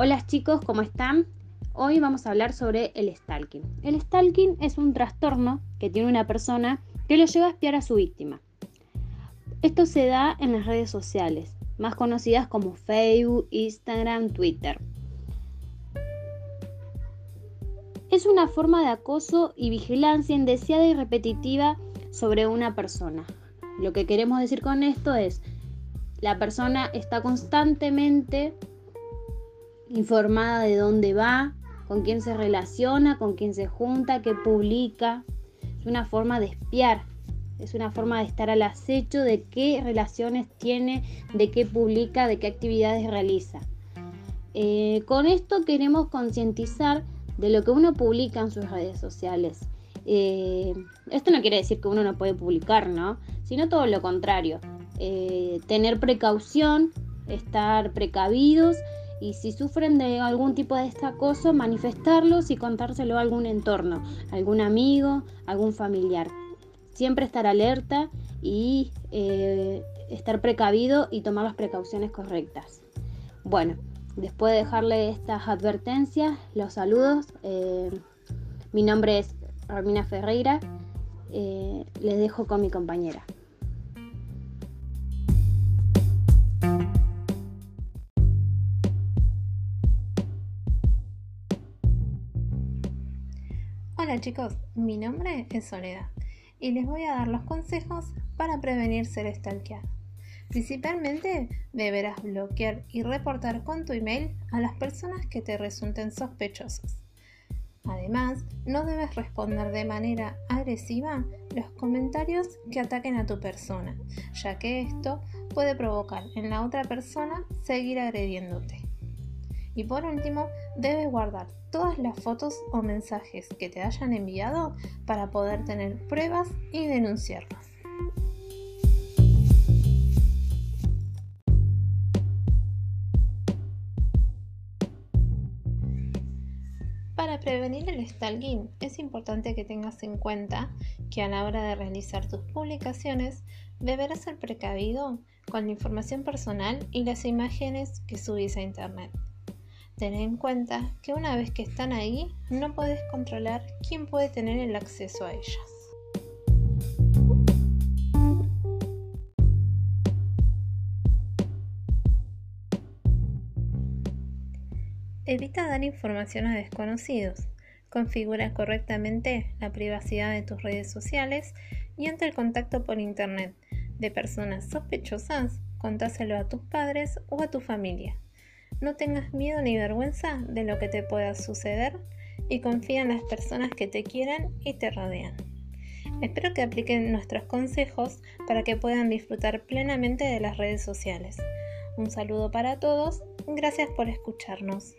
Hola chicos, ¿cómo están? Hoy vamos a hablar sobre el stalking. El stalking es un trastorno que tiene una persona que lo lleva a espiar a su víctima. Esto se da en las redes sociales, más conocidas como Facebook, Instagram, Twitter. Es una forma de acoso y vigilancia indeseada y repetitiva sobre una persona. Lo que queremos decir con esto es, la persona está constantemente informada de dónde va, con quién se relaciona, con quién se junta, qué publica. Es una forma de espiar, es una forma de estar al acecho de qué relaciones tiene, de qué publica, de qué actividades realiza. Eh, con esto queremos concientizar de lo que uno publica en sus redes sociales. Eh, esto no quiere decir que uno no puede publicar, ¿no? Sino todo lo contrario. Eh, tener precaución, estar precavidos y si sufren de algún tipo de este acoso, manifestarlos y contárselo a algún entorno, algún amigo, algún familiar. Siempre estar alerta y eh, estar precavido y tomar las precauciones correctas. Bueno, después de dejarle estas advertencias, los saludos. Eh, mi nombre es Romina Ferreira. Eh, les dejo con mi compañera. Hola chicos, mi nombre es Soledad y les voy a dar los consejos para prevenir ser stalkeado. Principalmente deberás bloquear y reportar con tu email a las personas que te resulten sospechosas. Además, no debes responder de manera agresiva los comentarios que ataquen a tu persona, ya que esto puede provocar en la otra persona seguir agrediéndote. Y por último, debes guardar todas las fotos o mensajes que te hayan enviado para poder tener pruebas y denunciarlos. Para prevenir el stalking es importante que tengas en cuenta que a la hora de realizar tus publicaciones deberás ser precavido con la información personal y las imágenes que subís a internet. Ten en cuenta que una vez que están ahí, no puedes controlar quién puede tener el acceso a ellas. Evita dar información a desconocidos. Configura correctamente la privacidad de tus redes sociales y ante el contacto por Internet de personas sospechosas, contáselo a tus padres o a tu familia. No tengas miedo ni vergüenza de lo que te pueda suceder y confía en las personas que te quieran y te rodean. Espero que apliquen nuestros consejos para que puedan disfrutar plenamente de las redes sociales. Un saludo para todos, gracias por escucharnos.